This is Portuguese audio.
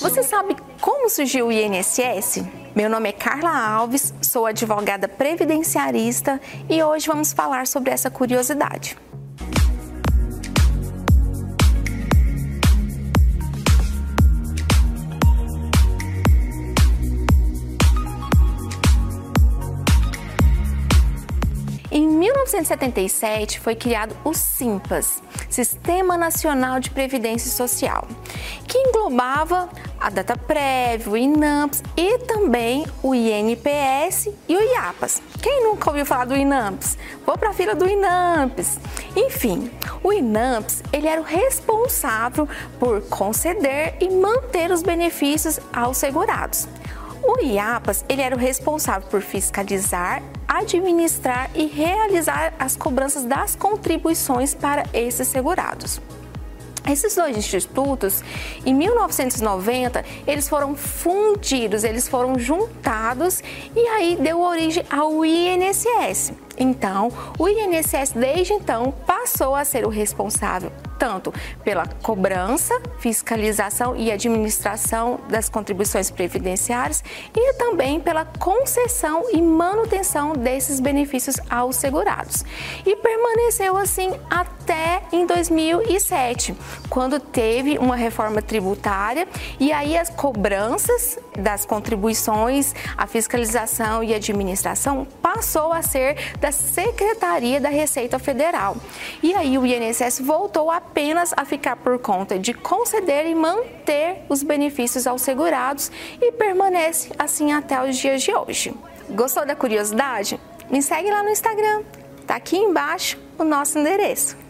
Você sabe como surgiu o INSS? Meu nome é Carla Alves, sou advogada previdenciarista e hoje vamos falar sobre essa curiosidade. 1977 foi criado o SIMPAS, Sistema Nacional de Previdência Social, que englobava a DataPrev, o INAMPS e também o INPS e o IAPAS. Quem nunca ouviu falar do INAMPS? Vou para a fila do INAMPS. Enfim, o INAMPS ele era o responsável por conceder e manter os benefícios aos segurados. O IAPAS ele era o responsável por fiscalizar, administrar e realizar as cobranças das contribuições para esses segurados. Esses dois institutos, em 1990, eles foram fundidos, eles foram juntados e aí deu origem ao INSS. Então, o INSS desde então passou a ser o responsável tanto pela cobrança, fiscalização e administração das contribuições previdenciárias e também pela concessão e manutenção desses benefícios aos segurados. E permaneceu assim até em 2007, quando teve uma reforma tributária e aí as cobranças das contribuições, a fiscalização e administração passou a ser da Secretaria da Receita Federal. E aí o INSS voltou a apenas a ficar por conta de conceder e manter os benefícios aos segurados e permanece assim até os dias de hoje. Gostou da curiosidade? Me segue lá no Instagram. Tá aqui embaixo o nosso endereço.